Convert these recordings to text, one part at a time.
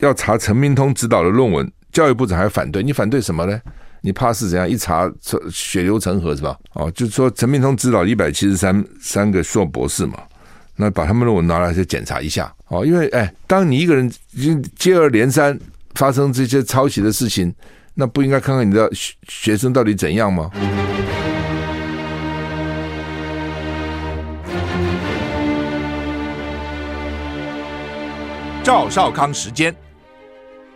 要查陈明通指导的论文，教育部长还反对，你反对什么呢？你怕是怎样？一查血流成河是吧？哦，就是说陈明通指导一百七十三三个硕博士嘛，那把他们论文拿来再检查一下哦，因为哎，当你一个人已经接二连三发生这些抄袭的事情，那不应该看看你的学学生到底怎样吗？赵少康时间，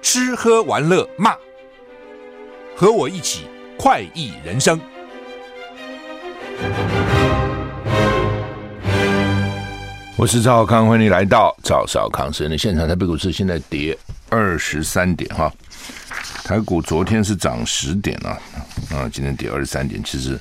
吃喝玩乐骂，和我一起快意人生。我是赵少康，欢迎你来到赵少康时间的现场。台北股市现在跌二十三点哈，台股昨天是涨十点啊，啊，今天跌二十三点，其实。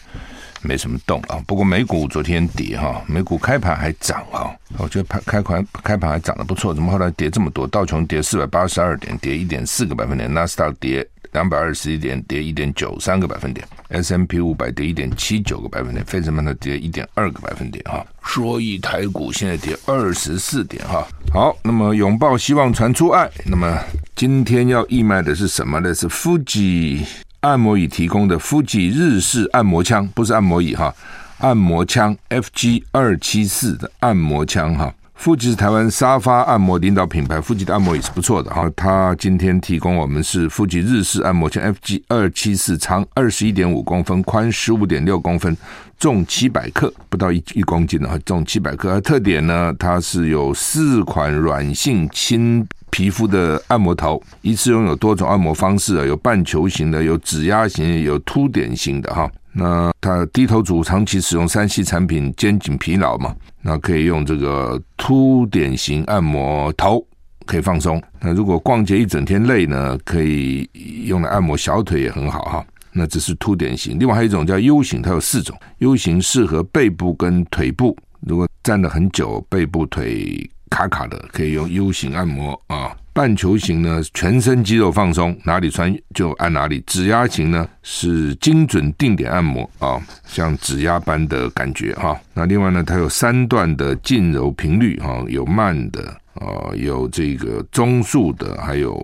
没什么动啊，不过美股昨天跌哈，美股开盘还涨啊，我觉得开开盘开盘还涨得不错，怎么后来跌这么多？道琼跌四百八十二点，跌一点四个百分点；纳斯达跌两百二十一点，跌一点九三个百分点；S M P 五百跌一点七九个百分点；费城半导体跌一点二个百分点哈。所以台股现在跌二十四点哈。好，那么拥抱希望，传出爱。那么今天要义卖的是什么呢？是 Fuji。按摩椅提供的富吉日式按摩枪，不是按摩椅哈，按摩枪 FG 二七四的按摩枪哈。富吉是台湾沙发按摩领导品牌富吉的按摩椅是不错的哈。它今天提供我们是富吉日式按摩枪 FG 二七四，长二十一点五公分，宽十五点六公分，重七百克，不到一一公斤的哈，重七百克。特点呢，它是有四款软性轻。皮肤的按摩头，一次拥有多种按摩方式啊，有半球形的，有指压型，有凸点型的哈。那它低头族长期使用三 C 产品，肩颈疲劳嘛，那可以用这个凸点型按摩头，可以放松。那如果逛街一整天累呢，可以用来按摩小腿也很好哈。那这是凸点型，另外还有一种叫 U 型，它有四种。U 型适合背部跟腿部，如果站了很久，背部腿。卡卡的可以用 U 型按摩啊，半球形呢，全身肌肉放松，哪里酸就按哪里。指压型呢是精准定点按摩啊，像指压般的感觉哈。那另外呢，它有三段的静柔频率哈，有慢的啊，有这个中速的，还有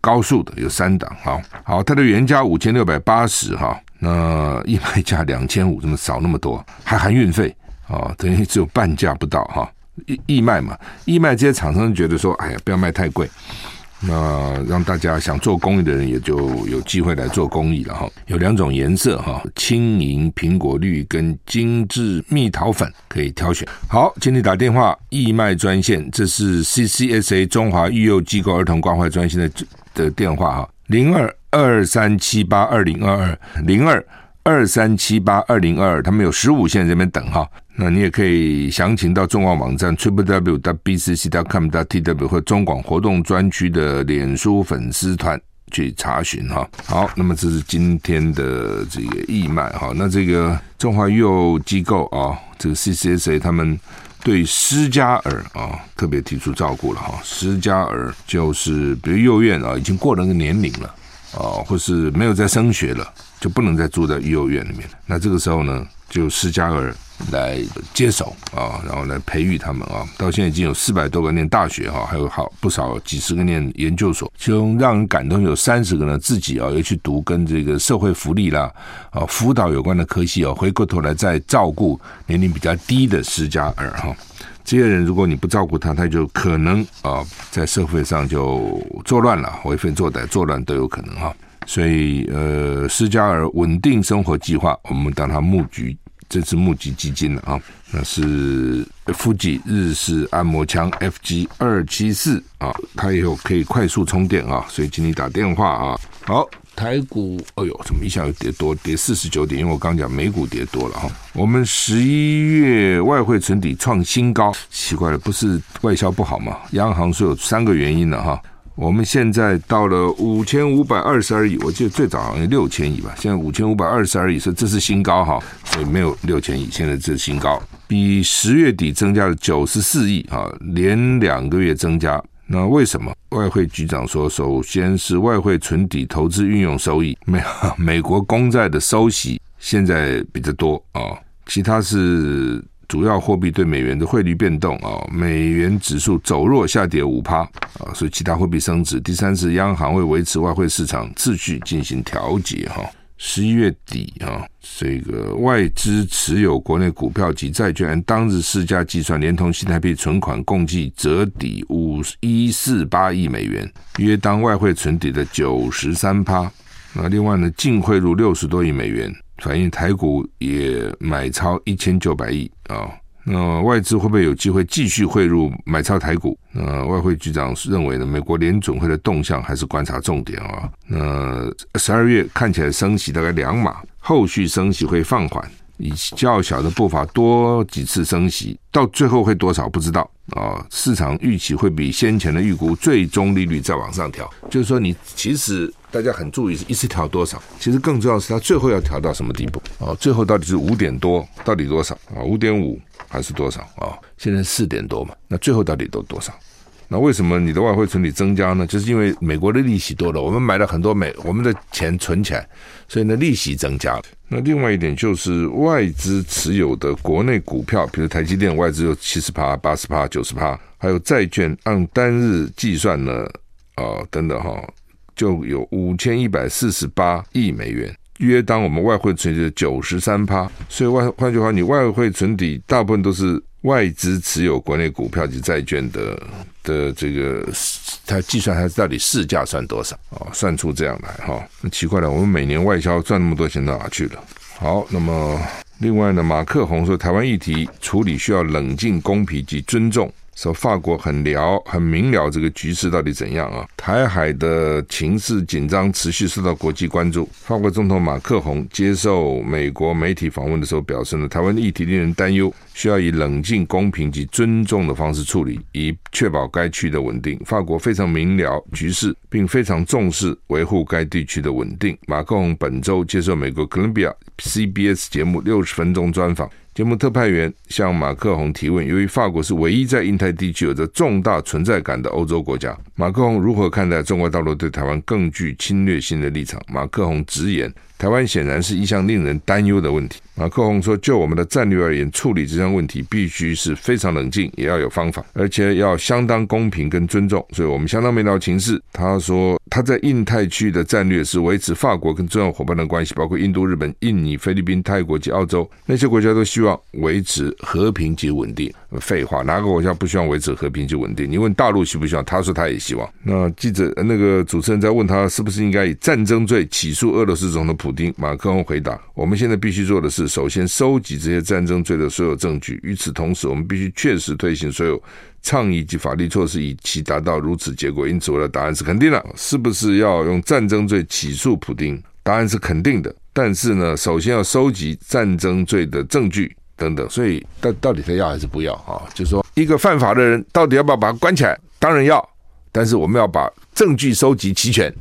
高速的，有三档哈。好，它的原价五千六百八十哈，那一卖价两千五，怎么少那么多？还含运费啊，等于只有半价不到哈。义义卖嘛，义卖这些厂商觉得说，哎呀，不要卖太贵，那让大家想做公益的人也就有机会来做公益了哈。有两种颜色哈，轻盈苹果绿跟精致蜜桃粉可以挑选。好，请你打电话义卖专线，这是 CCSA 中华育幼机构儿童关怀专线的的电话哈，零二二三七八二零二二零二二三七八二零二，他们有十五线这边等哈。那你也可以详情到中广网站 triple w dot b c c dot com dot t w 或中广活动专区的脸书粉丝团去查询哈。好，那么这是今天的这个义卖哈。那这个中华育幼机构啊，这个 CCSA 他们对施加尔啊特别提出照顾了哈。施加尔就是比如幼院啊已经过了那个年龄了啊，或是没有在升学了，就不能再住在育幼院里面了。那这个时候呢，就施加尔。来接手啊，然后来培育他们啊，到现在已经有四百多个念大学哈，还有好不少几十个念研究所，其中让人感动有三十个呢，自己啊要去读跟这个社会福利啦啊辅导有关的科系哦，回过头来再照顾年龄比较低的施加尔哈，这些人如果你不照顾他，他就可能啊在社会上就作乱了，为非作歹、作乱都有可能哈，所以呃施加尔稳定生活计划，我们当他募集。这次募集基金了啊，那是 Fuji 日式按摩枪 FG 二七四啊，它也有可以快速充电啊，所以请你打电话啊。好，台股，哎呦，怎么一下又跌多，跌四十九点？因为我刚讲美股跌多了哈。我们十一月外汇存底创新高，奇怪了，不是外销不好吗？央行说有三个原因的哈。我们现在到了五千五百二十二亿，我记得最早好像六千亿吧，现在五千五百二十二亿，说这是新高哈，所以没有六千亿，现在这是新高，比十月底增加了九十四亿啊，连两个月增加。那为什么？外汇局长说，首先是外汇存底投资运用收益，美美国公债的收息现在比较多啊，其他是主要货币对美元的汇率变动啊，美元指数走弱下跌五趴啊，所以其他货币升值。第三是央行会维持外汇市场秩序进行调节哈。十一月底啊，这个外资持有国内股票及债券，当日市价计算，连同新台币存款共计折抵五一四八亿美元，约当外汇存底的九十三趴。那另外呢，净汇入六十多亿美元，反映台股也买超一千九百亿啊。那外资会不会有机会继续汇入买超台股？呃，外汇局长认为呢，美国联准会的动向还是观察重点啊。那十二月看起来升息大概两码，后续升息会放缓，以较小的步伐多几次升息，到最后会多少不知道啊。市场预期会比先前的预估最终利率再往上调，就是说你其实。大家很注意是，一次调多少？其实更重要的是，它最后要调到什么地步？哦，最后到底是五点多，到底多少啊？五点五还是多少啊？现在四点多嘛，那最后到底都多少？那为什么你的外汇存底增加呢？就是因为美国的利息多了，我们买了很多美，我们的钱存起来，所以呢，利息增加了。那另外一点就是外资持有的国内股票，比如台积电外资有七十趴、八十趴、九十趴，还有债券按单日计算呢，啊，等等哈。就有五千一百四十八亿美元，约当我们外汇存底的九十三趴。所以外换句话，你外汇存底大部分都是外资持有国内股票及债券的的这个，它计算它到底市价算多少啊？算出这样来哈，那奇怪了，我们每年外销赚那么多钱到哪去了？好，那么另外呢，马克宏说，台湾议题处理需要冷静、公平及尊重。说法国很了很明了这个局势到底怎样啊？台海的情势紧张，持续受到国际关注。法国总统马克宏接受美国媒体访问的时候表示呢，台湾议题令人担忧，需要以冷静、公平及尊重的方式处理，以确保该区的稳定。法国非常明了局势，并非常重视维护该地区的稳定。马克宏本周接受美国哥伦比亚 CBS 节目六十分钟专访。节目特派员向马克宏提问：由于法国是唯一在印太地区有着重大存在感的欧洲国家，马克宏如何看待中国大陆对台湾更具侵略性的立场？马克宏直言。台湾显然是一项令人担忧的问题。啊克宏说：“就我们的战略而言，处理这项问题必须是非常冷静，也要有方法，而且要相当公平跟尊重。所以我们相当明了情势。”他说：“他在印太区域的战略是维持法国跟重要伙伴的关系，包括印度、日本、印尼、菲律宾、泰国及澳洲。那些国家都希望维持和平及稳定。废话，哪个国家不希望维持和平及稳定？你问大陆希不希望？他说他也希望。那记者那个主持人在问他是不是应该以战争罪起诉俄罗斯总统普丁？马克龙回答：“我们现在必须做的是，首先收集这些战争罪的所有证据。与此同时，我们必须确实推行所有倡议及法律措施，以期达到如此结果。因此，我的答案是肯定的。是不是要用战争罪起诉普丁？答案是肯定的。但是呢，首先要收集战争罪的证据等等。所以，到到底他要还是不要啊？就是说，一个犯法的人到底要不要把他关起来？当然要。但是，我们要把证据收集齐全。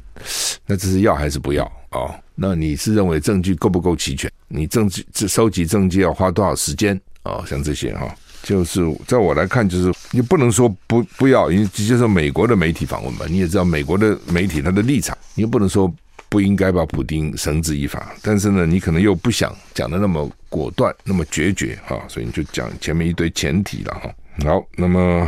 那这是要还是不要啊？”那你是认为证据够不够齐全？你证据这收集证据要花多少时间啊？像这些哈，就是在我来看，就是你不能说不不要，因为接受美国的媒体访问吧。你也知道美国的媒体他的立场，你又不能说不应该把普丁绳之以法，但是呢，你可能又不想讲的那么果断，那么决绝哈，所以你就讲前面一堆前提了哈。好，那么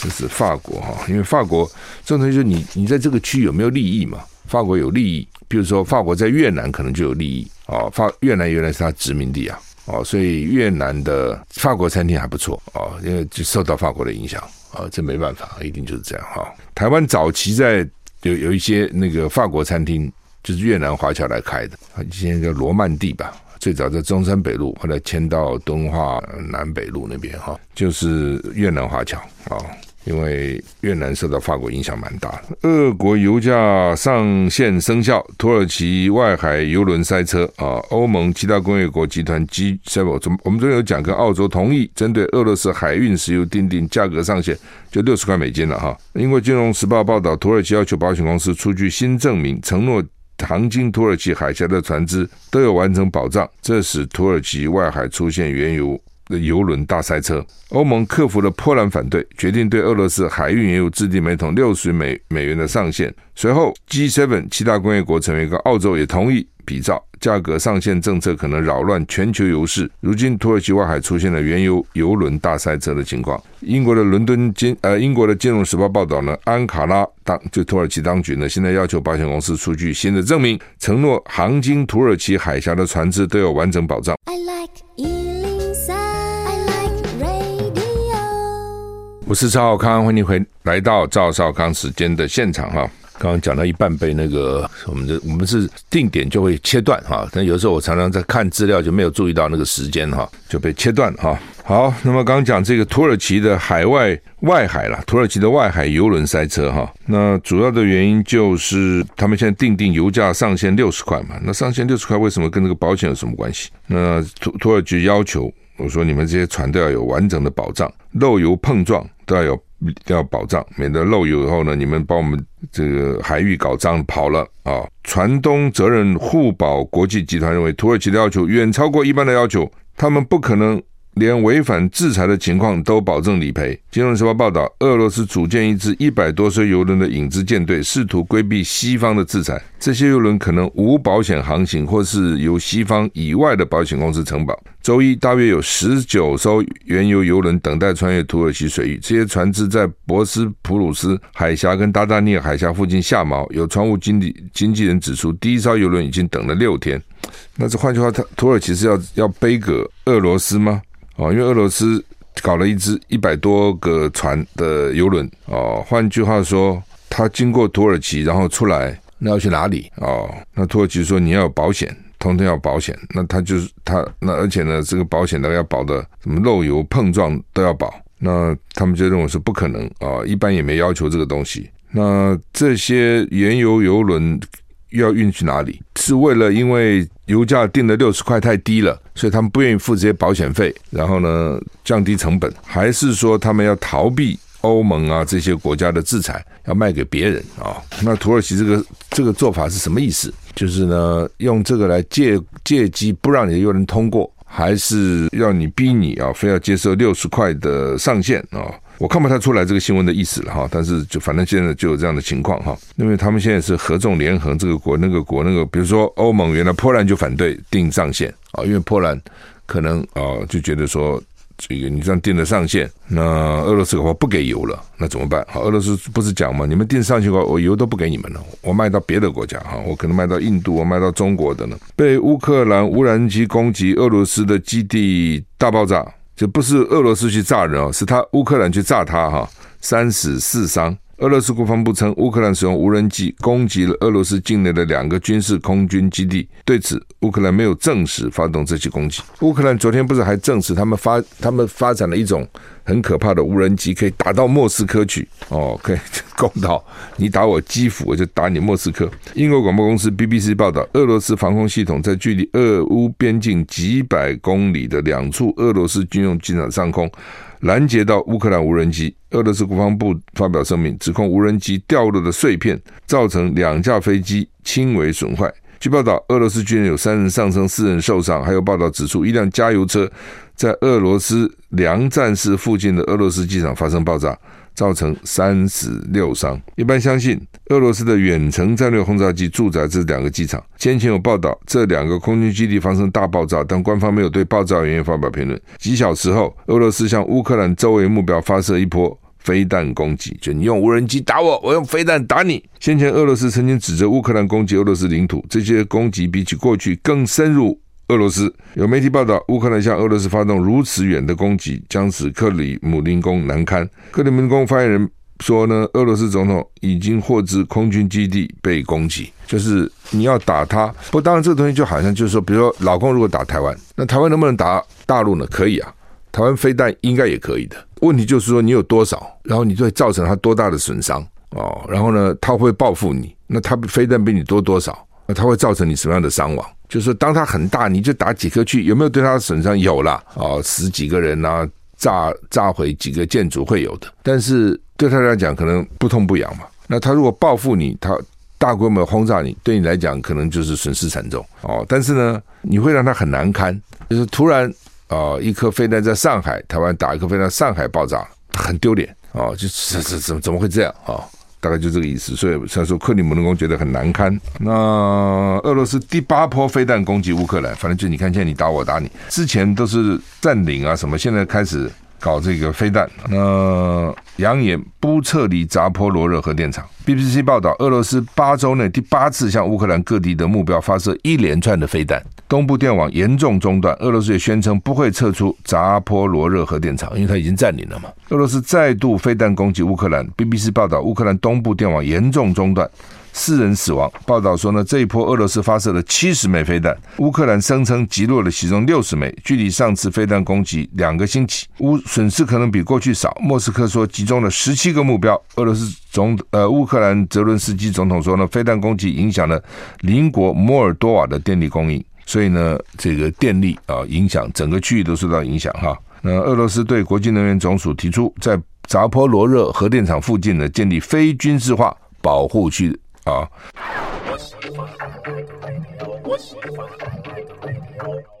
这是法国哈，因为法国这种东西就是你你在这个区有没有利益嘛？法国有利益。比如说，法国在越南可能就有利益啊。法越南原来是他殖民地啊，哦，所以越南的法国餐厅还不错啊，因为就受到法国的影响啊，这没办法，一定就是这样哈。台湾早期在有有一些那个法国餐厅，就是越南华侨来开的，现在叫罗曼蒂吧，最早在中山北路，后来迁到敦化南北路那边哈，就是越南华侨啊。因为越南受到法国影响蛮大的，俄国油价上限生效，土耳其外海油轮塞车啊，欧盟七大工业国集团 G7，我们昨天有讲跟澳洲同意针对俄罗斯海运石油定定价格上限，就六十块美金了哈。英国金融时报报道，土耳其要求保险公司出具新证明，承诺航经土耳其海峡的船只都有完成保障，这使土耳其外海出现原油。的油轮大塞车。欧盟克服了波兰反对，决定对俄罗斯海运业务制定每桶六十美美元的上限。随后，G7 七大工业国成员跟澳洲也同意比照。价格上限政策可能扰乱全球油市。如今，土耳其外海出现了原油油轮大塞车的情况。英国的伦敦金呃，英国的金融时报报道呢，安卡拉当就土耳其当局呢，现在要求保险公司出具新的证明，承诺航经土耳其海峡的船只都有完整保障。I like 我是赵少康，欢迎回来到赵少康时间的现场哈。刚刚讲到一半被那个我们的我们是定点就会切断哈，但有时候我常常在看资料就没有注意到那个时间哈，就被切断哈。好，那么刚刚讲这个土耳其的海外外海啦，土耳其的外海游轮塞车哈，那主要的原因就是他们现在定定油价上限六十块嘛，那上限六十块为什么跟这个保险有什么关系？那土土耳其要求我说你们这些船都要有完整的保障，漏油碰撞都要有。要保障，免得漏油以后呢，你们把我们这个海域搞脏跑了啊！船东责任互保国际集团认为，土耳其的要求远超过一般的要求，他们不可能。连违反制裁的情况都保证理赔。金融时报报道，俄罗斯组建一支一百多艘游轮的影子舰队，试图规避西方的制裁。这些游轮可能无保险航行，或是由西方以外的保险公司承保。周一，大约有十九艘原油游轮等待穿越土耳其水域。这些船只在博斯普鲁斯海峡跟达达涅海峡附近下锚。有船务经理经纪人指出，第一艘游轮已经等了六天。那这换句话，他土耳其是要要背给俄罗斯吗？哦，因为俄罗斯搞了一支一百多个船的游轮哦，换句话说，他经过土耳其然后出来，那要去哪里？哦，那土耳其说你要有保险，通通要保险，那他就是他那而且呢，这个保险呢要保的什么漏油碰撞都要保，那他们就认为是不可能啊、哦，一般也没要求这个东西。那这些原油油轮。要运去哪里？是为了因为油价定的六十块太低了，所以他们不愿意付这些保险费，然后呢，降低成本，还是说他们要逃避欧盟啊这些国家的制裁，要卖给别人啊、那土耳其这个这个做法是什么意思？就是呢，用这个来借借机不让你的油轮通过，还是要你逼你啊，非要接受六十块的上限啊？我看不太出来这个新闻的意思了哈，但是就反正现在就有这样的情况哈，因为他们现在是合纵连横，这个国那个国那个，比如说欧盟原来波兰就反对定上限啊，因为波兰可能啊就觉得说这个你这样定了上限，那俄罗斯的话不给油了，那怎么办？好，俄罗斯不是讲嘛，你们定上限的话，我油都不给你们了，我卖到别的国家哈，我可能卖到印度，我卖到中国的呢。被乌克兰无人机攻击，俄罗斯的基地大爆炸。就不是俄罗斯去炸人哦，是他乌克兰去炸他哈，三死四伤。俄罗斯国防部称，乌克兰使用无人机攻击了俄罗斯境内的两个军事空军基地。对此，乌克兰没有证实发动这起攻击。乌克兰昨天不是还证实他们发他们发展了一种很可怕的无人机，可以打到莫斯科去哦，可以攻到你打我基辅，我就打你莫斯科。英国广播公司 BBC 报道，俄罗斯防空系统在距离俄乌边境几百公里的两处俄罗斯军用机场上空。拦截到乌克兰无人机，俄罗斯国防部发表声明，指控无人机掉落的碎片造成两架飞机轻微损坏。据报道，俄罗斯军人有三人丧生，四人受伤。还有报道指出，一辆加油车在俄罗斯粮站市附近的俄罗斯机场发生爆炸。造成三死六伤。一般相信，俄罗斯的远程战略轰炸机驻扎这两个机场。先前有报道，这两个空军基地发生大爆炸，但官方没有对爆炸原因发表评论。几小时后，俄罗斯向乌克兰周围目标发射一波飞弹攻击，就你用无人机打我，我用飞弹打你。先前俄罗斯曾经指责乌克兰攻击俄罗斯领土，这些攻击比起过去更深入。俄罗斯有媒体报道，乌克兰向俄罗斯发动如此远的攻击，将使克里姆林宫难堪。克里姆林宫发言人说呢，俄罗斯总统已经获知空军基地被攻击，就是你要打他。不当然，这个东西就好像就是说，比如说老共如果打台湾，那台湾能不能打大陆呢？可以啊，台湾飞弹应该也可以的。问题就是说你有多少，然后你就会造成他多大的损伤哦。然后呢，他会报复你，那他飞弹比你多多少？那他会造成你什么样的伤亡？就是，当他很大，你就打几颗去，有没有对他的损伤？有了哦，死几个人啊，炸炸毁几个建筑会有的，但是对他来讲可能不痛不痒嘛。那他如果报复你，他大规模轰炸你，对你来讲可能就是损失惨重哦。但是呢，你会让他很难堪，就是突然啊，一颗飞弹在上海，台湾打一颗飞弹，上海爆炸，很丢脸啊！就这这怎么怎么会这样啊？大概就这个意思。所以虽然说克里姆林宫觉得很难堪。那俄罗斯第八波飞弹攻击乌克兰，反正就你看，现在你打我打你，之前都是占领啊什么，现在开始。搞这个飞弹，那扬言不撤离扎波罗热核电厂。BBC 报道，俄罗斯八周内第八次向乌克兰各地的目标发射一连串的飞弹，东部电网严重中断。俄罗斯也宣称不会撤出扎波罗热核电厂，因为它已经占领了嘛。俄罗斯再度飞弹攻击乌克兰。BBC 报道，乌克兰东部电网严重中断。四人死亡。报道说呢，这一波俄罗斯发射了七十枚飞弹，乌克兰声称击落了其中六十枚。距离上次飞弹攻击两个星期，乌损失可能比过去少。莫斯科说集中了十七个目标。俄罗斯总呃，乌克兰泽伦斯基总统说呢，飞弹攻击影响了邻国摩尔多瓦的电力供应，所以呢，这个电力啊影响整个区域都受到影响哈。那俄罗斯对国际能源总署提出，在扎波罗热核电厂附近呢建立非军事化保护区。啊！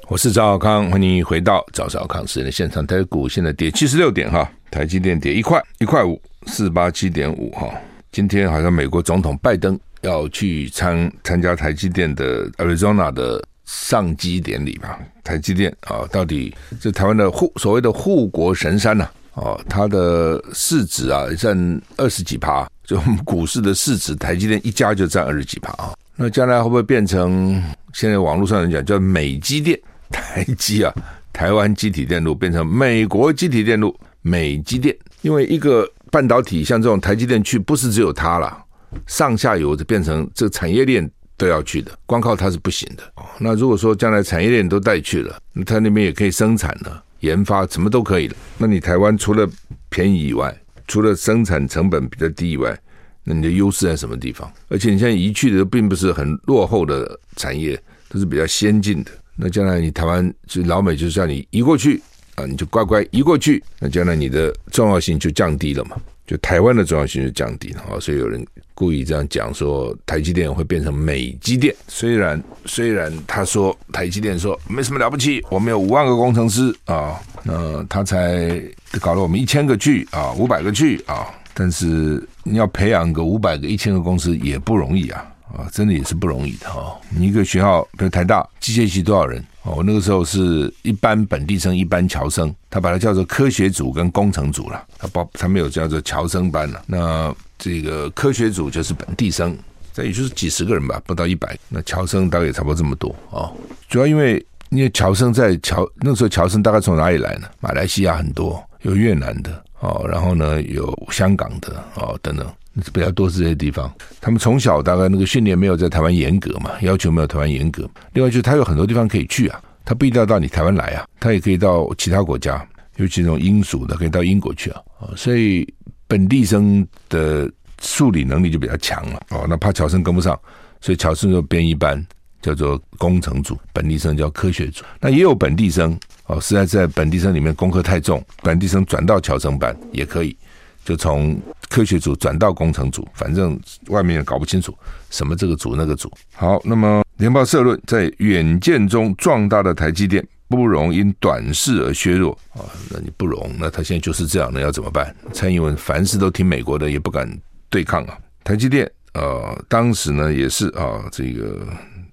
我是赵小康，欢迎回到赵小康时间的现场。台股现在跌七十六点哈，台积电跌一块，一块五四八七点五哈。今天好像美国总统拜登要去参参加台积电的 Arizona 的上机典礼吧？台积电啊，到底这台湾的护所谓的护国神山呐？哦，它的市值啊占二十几趴。就我们股市的市值，台积电一家就占二十几趴啊。那将来会不会变成现在网络上人讲叫美积电？台积啊，台湾积体电路变成美国积体电路美积电？因为一个半导体像这种台积电去，不是只有它了，上下游就变成这个产业链都要去的，光靠它是不行的。哦那如果说将来产业链都带去了，它那边也可以生产了，研发什么都可以了。那你台湾除了便宜以外，除了生产成本比较低以外，那你的优势在什么地方？而且你现在移去的并不是很落后的产业，都是比较先进的。那将来你台湾就老美就是叫你移过去啊，你就乖乖移过去。那将来你的重要性就降低了嘛，就台湾的重要性就降低了啊。所以有人故意这样讲说，台积电会变成美积电。虽然虽然他说台积电说没什么了不起，我们有五万个工程师啊，那他才。搞了我们一千个剧啊，五百个剧啊，但是你要培养个五百个、一千个公司也不容易啊啊，真的也是不容易的哈。你一个学校，比如台大机械系多少人？哦，我那个时候是一般本地生、一般侨生，他把它叫做科学组跟工程组了，他包他没有叫做侨生班了。那这个科学组就是本地生，这也就是几十个人吧，不到一百。那侨生大概也差不多这么多啊，主要因为因为侨生在侨那时候侨生大概从哪里来呢？马来西亚很多。有越南的哦，然后呢，有香港的哦，等等，比较多是这些地方。他们从小大概那个训练没有在台湾严格嘛，要求没有台湾严格。另外就是他有很多地方可以去啊，他不一定要到你台湾来啊，他也可以到其他国家，尤其这种英属的可以到英国去啊。所以本地生的数理能力就比较强了哦。那怕侨生跟不上，所以侨生就编一班。叫做工程组，本地生叫科学组。那也有本地生哦，实在在本地生里面功课太重，本地生转到侨生班也可以，就从科学组转到工程组，反正外面也搞不清楚什么这个组那个组。好，那么联报社论在远见中壮大的台积电不容因短视而削弱啊，那你不容，那他现在就是这样，那要怎么办？蔡英文凡事都听美国的，也不敢对抗啊。台积电呃，当时呢也是啊，这个。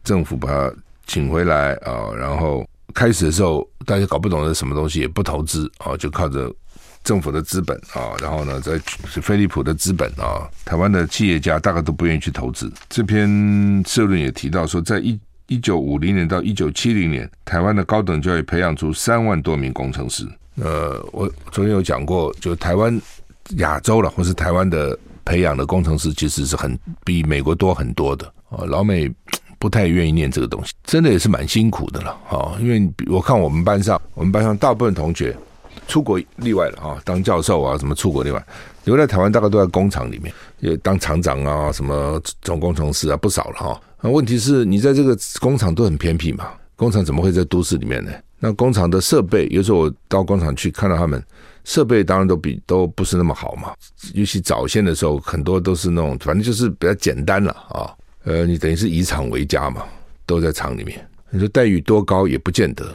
政府把他请回来啊，然后开始的时候大家搞不懂是什么东西，也不投资啊，就靠着政府的资本啊，然后呢，在是飞利浦的资本啊，台湾的企业家大概都不愿意去投资。这篇社论也提到说，在一一九五零年到一九七零年，台湾的高等教育培养出三万多名工程师。呃，我昨天有讲过，就台湾亚洲了，或是台湾的培养的工程师，其实是很比美国多很多的啊，老美。不太愿意念这个东西，真的也是蛮辛苦的了啊！因为我看我们班上，我们班上大部分同学出国例外了啊，当教授啊，什么出国例外，留在台湾大概都在工厂里面，也当厂长啊，什么总工程师啊，不少了哈。那问题是你在这个工厂都很偏僻嘛，工厂怎么会在都市里面呢？那工厂的设备，有时候我到工厂去看到他们设备，当然都比都不是那么好嘛。尤其早先的时候，很多都是那种，反正就是比较简单了啊。呃，你等于是以厂为家嘛，都在厂里面。你说待遇多高也不见得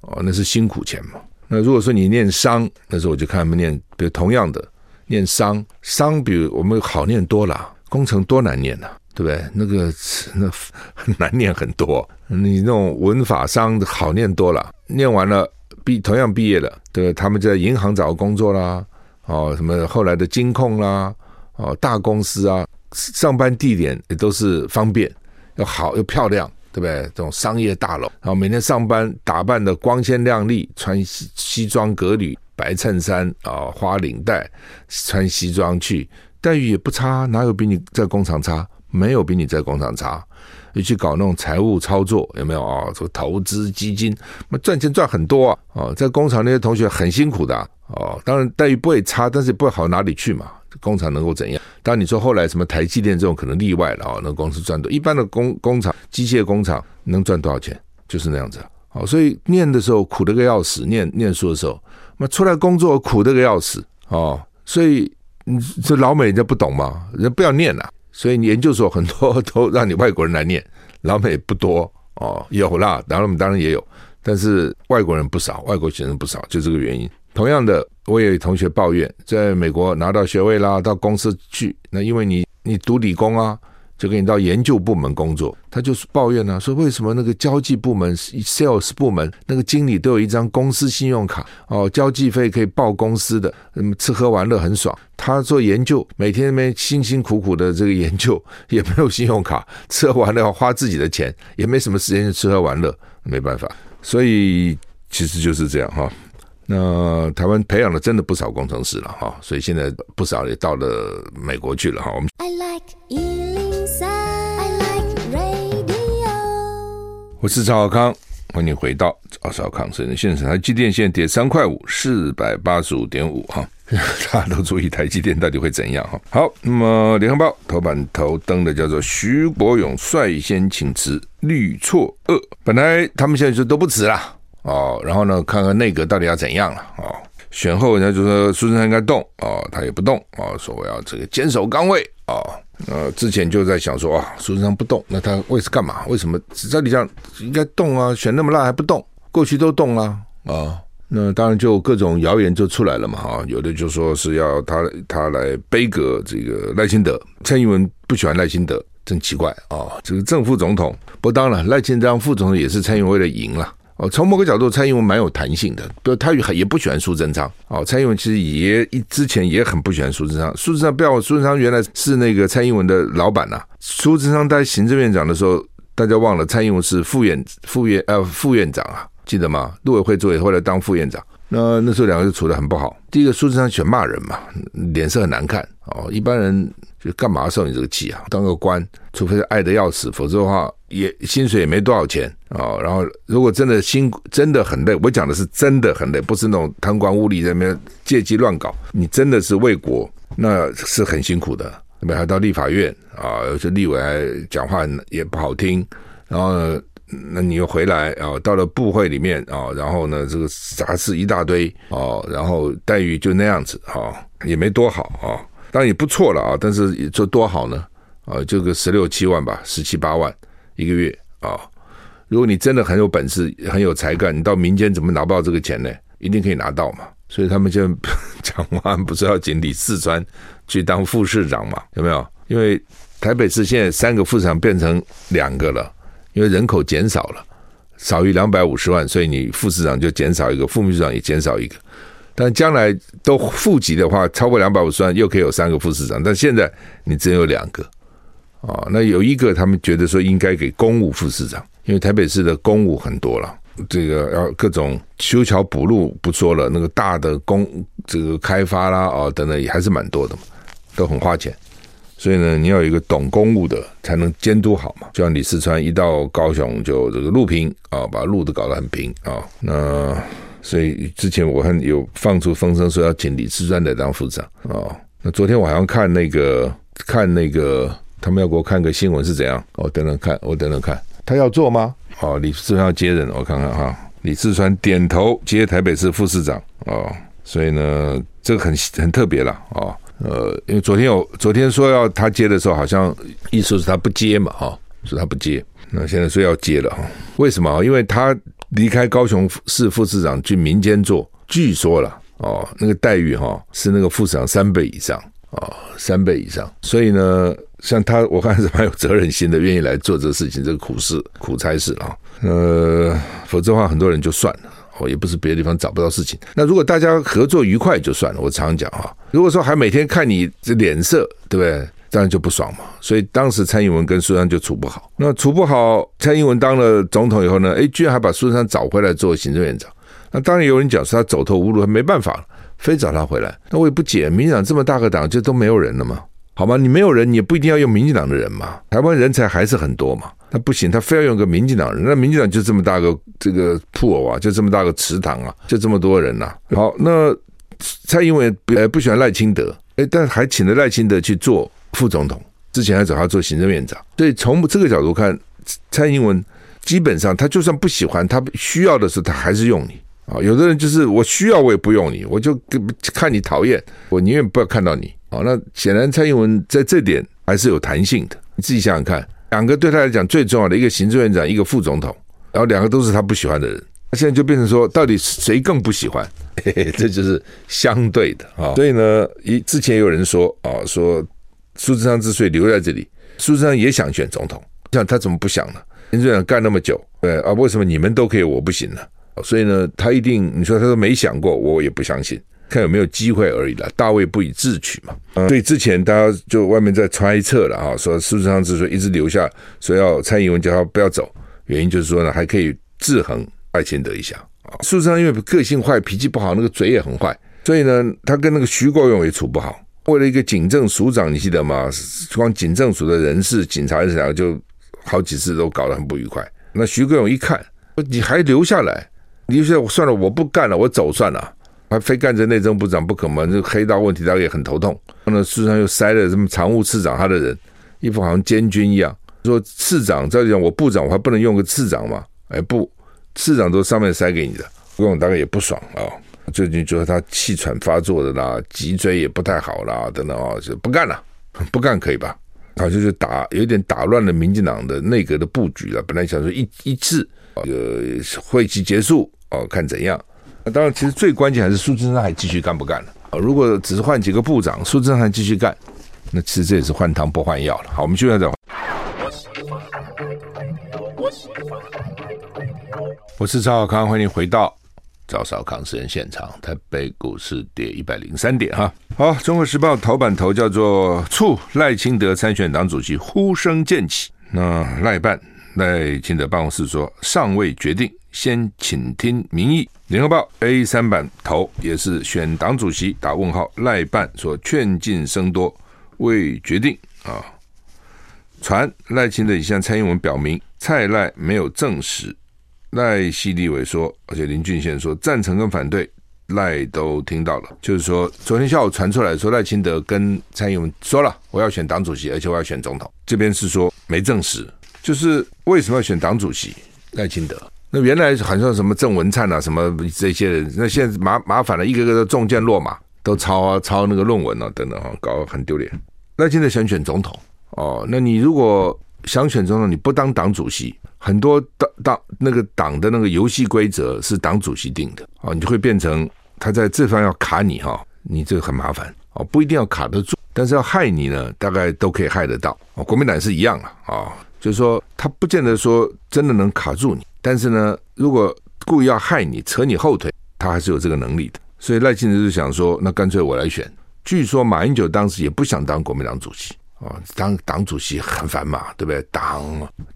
哦，那是辛苦钱嘛。那如果说你念商，那时候我就看他们念，比如同样的念商，商比如我们好念多了，工程多难念呐、啊，对不对？那个那很 难念很多，你那种文法商好念多了，念完了毕同样毕业了，对，他们在银行找个工作啦，哦，什么后来的金控啦，哦，大公司啊，上班地点也都是方便，又好又漂亮。对不对？这种商业大楼，然后每天上班打扮的光鲜亮丽，穿西西装革履、白衬衫啊、花领带，穿西装去，待遇也不差，哪有比你在工厂差？没有比你在工厂差。你去搞那种财务操作，有没有啊？这、个投资基金，那赚钱赚很多啊！哦，在工厂那些同学很辛苦的哦，当然待遇不会差，但是也不会好哪里去嘛。工厂能够怎样？当然你说后来什么台积电这种可能例外了啊，那公司赚多。一般的工工厂、机械工厂能赚多少钱？就是那样子。好，所以念的时候苦得个要死，念念书的时候，那出来工作苦得个要死哦。所以你这老美人家不懂嘛，人家不要念了。所以你研究所很多都让你外国人来念，老美不多哦，有啦，然后我们当然也有，但是外国人不少，外国学生不少，就这个原因。同样的，我也有同学抱怨，在美国拿到学位啦，到公司去，那因为你你读理工啊，就给你到研究部门工作，他就是抱怨呢、说为什么那个交际部门、sales 部门那个经理都有一张公司信用卡哦，交际费可以报公司的，嗯，吃喝玩乐很爽。他做研究，每天那边辛辛苦苦的这个研究 也没有信用卡，吃喝玩乐要花自己的钱，也没什么时间去吃喝玩乐，没办法，所以其实就是这样哈。那台湾培养了真的不少工程师了哈，所以现在不少也到了美国去了哈。我们 I like 103, I like radio。我是赵小康，欢迎回到赵少康生的现场。台积电现在跌三块五，四百八十五点五哈，大家都注意台积电到底会怎样哈。好，那么联合报头版头登的叫做徐国勇率先请辞，虑错愕。本来他们现在就都不辞了。哦，然后呢，看看内阁到底要怎样了哦。选后人家就说苏贞昌应该动哦，他也不动哦，说我要这个坚守岗位哦。呃，之前就在想说啊，苏贞昌不动，那他为是干嘛？为什么照理讲应该动啊？选那么烂还不动？过去都动了啊、哦。那当然就各种谣言就出来了嘛哈。有的就说是要他他来杯葛这个赖清德，蔡英文不喜欢赖清德，真奇怪啊、哦。这个正副总统，不当然赖清德副总统也是蔡英文为了赢了。哦，从某个角度，蔡英文蛮有弹性的，比如他也也不喜欢苏贞昌。哦，蔡英文其实也一之前也很不喜欢苏贞昌。苏贞昌不要，苏贞昌原来是那个蔡英文的老板呐、苏贞昌当行政院长的时候，大家忘了蔡英文是副院副院呃副院长啊，记得吗？陆委会主委后来当副院长。那那时候两个就处得很不好。第一个，苏贞昌喜欢骂人嘛，脸色很难看。哦，一般人就干嘛受你这个气啊？当个官，除非是爱得要死，否则的话也薪水也没多少钱啊、哦。然后如果真的辛苦，真的很累，我讲的是真的很累，不是那种贪官污吏在那边借机乱搞。你真的是为国，那是很辛苦的。那边还到立法院啊，有些立委还讲话也不好听，然后呢。那你又回来啊？到了部会里面啊，然后呢，这个杂事一大堆哦，然后待遇就那样子啊，也没多好啊，当然也不错了啊，但是也就多好呢啊，就个十六七万吧，十七八万一个月啊。如果你真的很有本事、很有才干，你到民间怎么拿不到这个钱呢？一定可以拿到嘛。所以他们就讲完不是要请李四川去当副市长嘛？有没有？因为台北市现在三个副市长变成两个了。因为人口减少了，少于两百五十万，所以你副市长就减少一个，副秘书长也减少一个。但将来都户籍的话，超过两百五十万又可以有三个副市长。但现在你只有两个，啊，那有一个他们觉得说应该给公务副市长，因为台北市的公务很多了，这个要各种修桥补路不说了，那个大的公这个开发啦啊等等也还是蛮多的嘛，都很花钱。所以呢，你要有一个懂公务的，才能监督好嘛。就像李四川一到高雄就这个路平啊，把路都搞得很平啊。那所以之前我还有放出风声说要请李四川来当副长哦。那昨天我好像看那个看那个他们要给我看个新闻是怎样？我等等看，我等等看，他要做吗？哦，李四川要接任，我看看哈。李四川点头接台北市副市长哦。所以呢，这个很很特别了哦。呃，因为昨天有昨天说要他接的时候，好像意思是他不接嘛，哈，说他不接。那现在说要接了哈，为什么？因为他离开高雄市副市长去民间做，据说了哦，那个待遇哈、哦、是那个副市长三倍以上啊、哦，三倍以上。所以呢，像他，我看是蛮有责任心的，愿意来做这个事情，这个苦事苦差事啊。呃，否则的话，很多人就算了。哦，也不是别的地方找不到事情。那如果大家合作愉快就算了。我常常讲哈，如果说还每天看你这脸色，对不对？当然就不爽嘛。所以当时蔡英文跟苏贞就处不好。那处不好，蔡英文当了总统以后呢，诶，居然还把苏贞找回来做行政院长。那当然有人讲说他走投无路，没办法了，非找他回来。那我也不解，民进党这么大个党，就都没有人了吗？好吗？你没有人，你也不一定要用民进党的人嘛。台湾人才还是很多嘛。那不行，他非要用个民进党人。那民进党就这么大个这个 pool 啊，就这么大个池塘啊，就这么多人呐、好，那蔡英文呃不喜欢赖清德，诶，但还请了赖清德去做副总统，之前还找他做行政院长。所以从这个角度看，蔡英文基本上他就算不喜欢，他需要的时候他还是用你啊。有的人就是我需要我也不用你，我就看你讨厌，我宁愿不要看到你。啊，那显然蔡英文在这点还是有弹性的。你自己想想看，两个对他来讲最重要的一个行政院长，一个副总统，然后两个都是他不喜欢的人，那现在就变成说，到底谁更不喜欢？嘿嘿，这就是相对的啊。所以呢，一之前有人说啊，说苏贞昌之所以留在这里，苏贞昌也想选总统，像他怎么不想呢？行政院长干那么久，对啊，为什么你们都可以，我不行呢？所以呢，他一定你说他都没想过，我也不相信。看有没有机会而已了，大卫不以智取嘛。所以之前大家就外面在猜测了啊，说苏贞昌之所以一直留下，说要蔡英文叫他不要走，原因就是说呢，还可以制衡赖清德一下啊。苏贞昌因为个性坏，脾气不好，那个嘴也很坏，所以呢，他跟那个徐国勇也处不好。为了一个警政署长，你记得吗？光警政署的人事、警察人事两个就好几次都搞得很不愉快。那徐国勇一看，你还留下来，留下来算了，我不干了，我走算了。还非干着内政部长不可吗？这黑道问题大家也很头痛。那，事实上又塞了什么常务次长他的人，一副好像监军一样。说次长再讲，我部长我还不能用个次长吗？哎，不，次长都上面塞给你的，郭勇大概也不爽啊。最近觉得他气喘发作的啦，脊椎也不太好啦，等等啊，就不干了，不干可以吧？好像就打有点打乱了民进党的内阁的布局了。本来想说一一次这个会期结束哦，看怎样。那当然，其实最关键还是苏贞昌还继续干不干了啊？如果只是换几个部长，苏贞昌继续干，那其实这也是换汤不换药了。好，我们继续再。我是赵小康，欢迎回到赵少康私人现场。台北股市跌一百零三点哈。好，《中国时报》头版头叫做“促赖清德参选党主席，呼声渐起”。那赖办赖清德办公室说尚未决定。先请听民意。联合报 A 三版头也是选党主席打问号，赖办说劝进声多未决定啊。传赖清德已向蔡英文表明，蔡赖没有证实。赖系立委说，而且林俊宪说赞成跟反对赖都听到了，就是说昨天下午传出来说赖清德跟蔡英文说了，我要选党主席，而且我要选总统。这边是说没证实，就是为什么要选党主席？赖清德。那原来好像什么郑文灿啊，什么这些人，那现在麻麻烦了，一个个都中箭落马，都抄啊抄那个论文啊，等等啊，搞得很丢脸。那现在想选总统哦，那你如果想选总统，你不当党主席，很多党党那个党的那个游戏规则是党主席定的啊，你就会变成他在这方要卡你哈，你这个很麻烦哦，不一定要卡得住，但是要害你呢，大概都可以害得到。哦，国民党是一样啊，啊，就是说他不见得说真的能卡住你。但是呢，如果故意要害你、扯你后腿，他还是有这个能力的。所以赖清德就想说，那干脆我来选。据说马英九当时也不想当国民党主席啊，当党主席很烦嘛，对不对？党，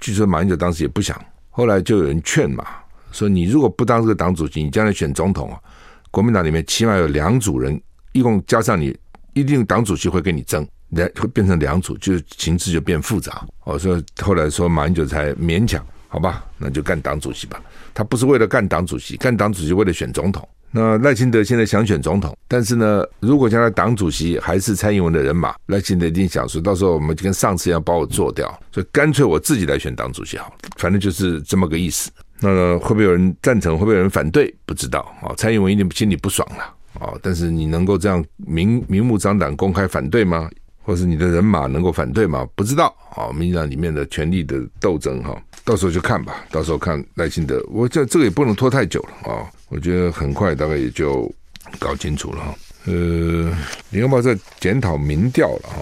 据说马英九当时也不想。后来就有人劝嘛，说你如果不当这个党主席，你将来选总统啊，国民党里面起码有两组人，一共加上你，一定党主席会跟你争，两会变成两组，就形势就变复杂。哦，所以后来说马英九才勉强。好吧，那就干党主席吧。他不是为了干党主席，干党主席为了选总统。那赖清德现在想选总统，但是呢，如果将来党主席还是蔡英文的人马，赖清德一定想说，到时候我们就跟上次一样把我做掉，所以干脆我自己来选党主席好了。反正就是这么个意思。那，会不会有人赞成？会不会有人反对？不知道啊。蔡英文一定心里不爽了啊。但是你能够这样明明目张胆公开反对吗？或是你的人马能够反对吗？不知道啊。民进党里面的权力的斗争哈。到时候就看吧，到时候看赖清德，我这这个也不能拖太久了啊，我觉得很快大概也就搞清楚了哈。呃，联合报在检讨民调了哈，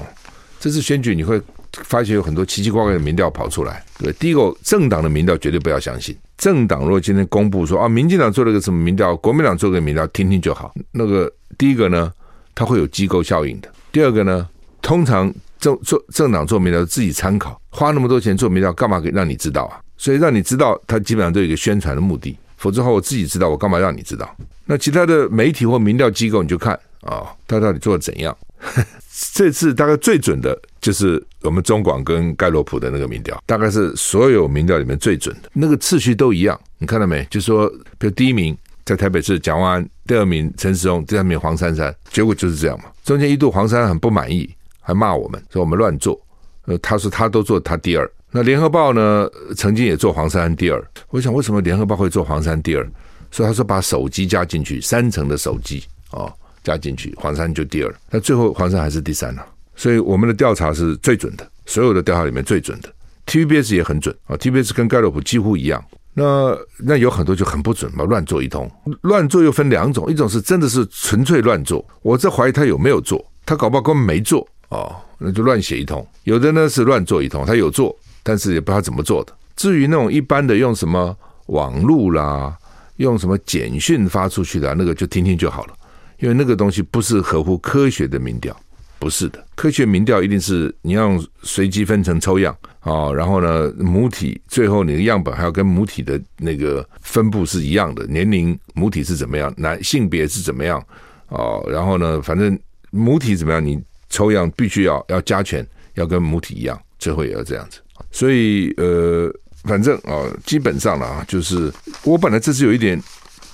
这次选举你会发现有很多奇奇怪怪的民调跑出来。对，第一个政党的民调绝对不要相信，政党如果今天公布说啊，民进党做了个什么民调，国民党做个民调，听听就好。那个第一个呢，它会有机构效应的；第二个呢，通常。政做政党做民调自己参考，花那么多钱做民调，干嘛给让你知道啊？所以让你知道，他基本上都有一个宣传的目的。否则的话，我自己知道，我干嘛让你知道？那其他的媒体或民调机构，你就看啊，他到底做的怎样？这次大概最准的就是我们中广跟盖洛普的那个民调，大概是所有民调里面最准的。那个次序都一样，你看到没？就说，比如第一名在台北市蒋万安，第二名陈时中，第三名黄珊珊，结果就是这样嘛。中间一度黄珊珊很不满意。还骂我们说我们乱做，呃，他说他都做他第二。那联合报呢，曾经也做黄山第二。我想为什么联合报会做黄山第二？所以他说把手机加进去，三层的手机哦加进去，黄山就第二。那最后黄山还是第三了，所以我们的调查是最准的，所有的调查里面最准的。TVBS 也很准啊，TVBS 跟盖洛普几乎一样。那那有很多就很不准嘛，乱做一通。乱做又分两种，一种是真的是纯粹乱做，我在怀疑他有没有做，他搞不好根本没做。哦，那就乱写一通。有的呢是乱做一通，他有做，但是也不知道怎么做的。至于那种一般的用什么网路啦，用什么简讯发出去的，那个就听听就好了。因为那个东西不是合乎科学的民调，不是的。科学民调一定是你要随机分成抽样啊，然后呢母体最后你的样本还要跟母体的那个分布是一样的，年龄母体是怎么样，男性别是怎么样哦，然后呢反正母体怎么样你。抽样必须要要加权，要跟母体一样，最后也要这样子。所以呃，反正啊、哦，基本上了啊，就是我本来这次有一点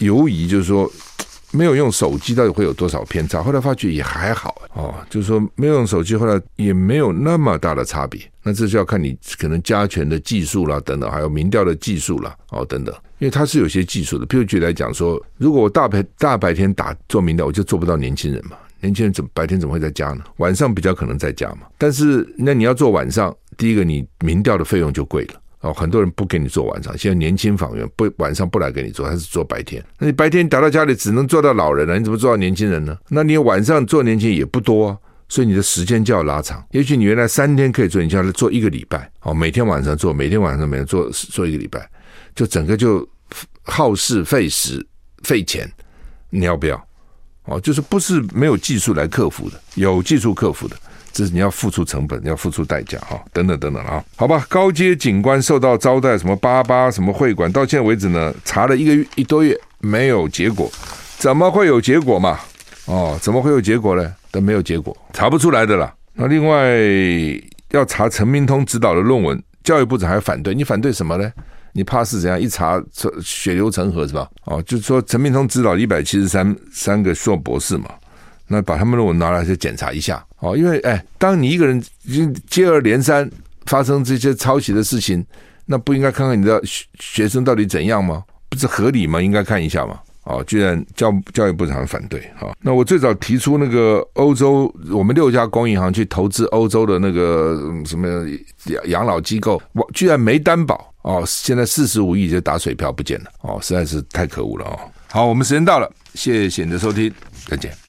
犹疑，就是说没有用手机到底会有多少偏差。后来发觉也还好哦，就是说没有用手机，后来也没有那么大的差别。那这就要看你可能加权的技术啦，等等，还有民调的技术啦，哦，等等，因为它是有些技术的。譬如举例来讲说，如果我大白大白天打做民调，我就做不到年轻人嘛。年轻人怎么白天怎么会在家呢？晚上比较可能在家嘛。但是那你要做晚上，第一个你民调的费用就贵了哦。很多人不给你做晚上，现在年轻访员不晚上不来给你做，还是做白天。那你白天打到家里只能做到老人了，你怎么做到年轻人呢？那你晚上做年轻人也不多啊，所以你的时间就要拉长。也许你原来三天可以做，你就要做一个礼拜哦，每天晚上做，每天晚上每天做做一个礼拜，就整个就耗时费时费钱，你要不要？哦，就是不是没有技术来克服的，有技术克服的，这是你要付出成本，要付出代价哈，等等等等啊，好吧，高阶警官受到招待，什么八八什么会馆，到现在为止呢，查了一个月一多月没有结果，怎么会有结果嘛？哦，怎么会有结果呢？都没有结果，查不出来的啦。那另外要查陈明通指导的论文，教育部长还反对，你反对什么呢？你怕是怎样？一查血流成河是吧？哦，就是说陈明通指导一百七十三三个硕博士嘛，那把他们论文拿来去检查一下哦。因为哎，当你一个人接接二连三发生这些抄袭的事情，那不应该看看你的学学生到底怎样吗？不是合理吗？应该看一下吗。哦，居然教教育部长反对哈。那我最早提出那个欧洲，我们六家公银行去投资欧洲的那个什么养养老机构，我居然没担保。哦，现在四十五亿就打水漂不见了，哦，实在是太可恶了哦。好，我们时间到了，谢谢你的收听，再见。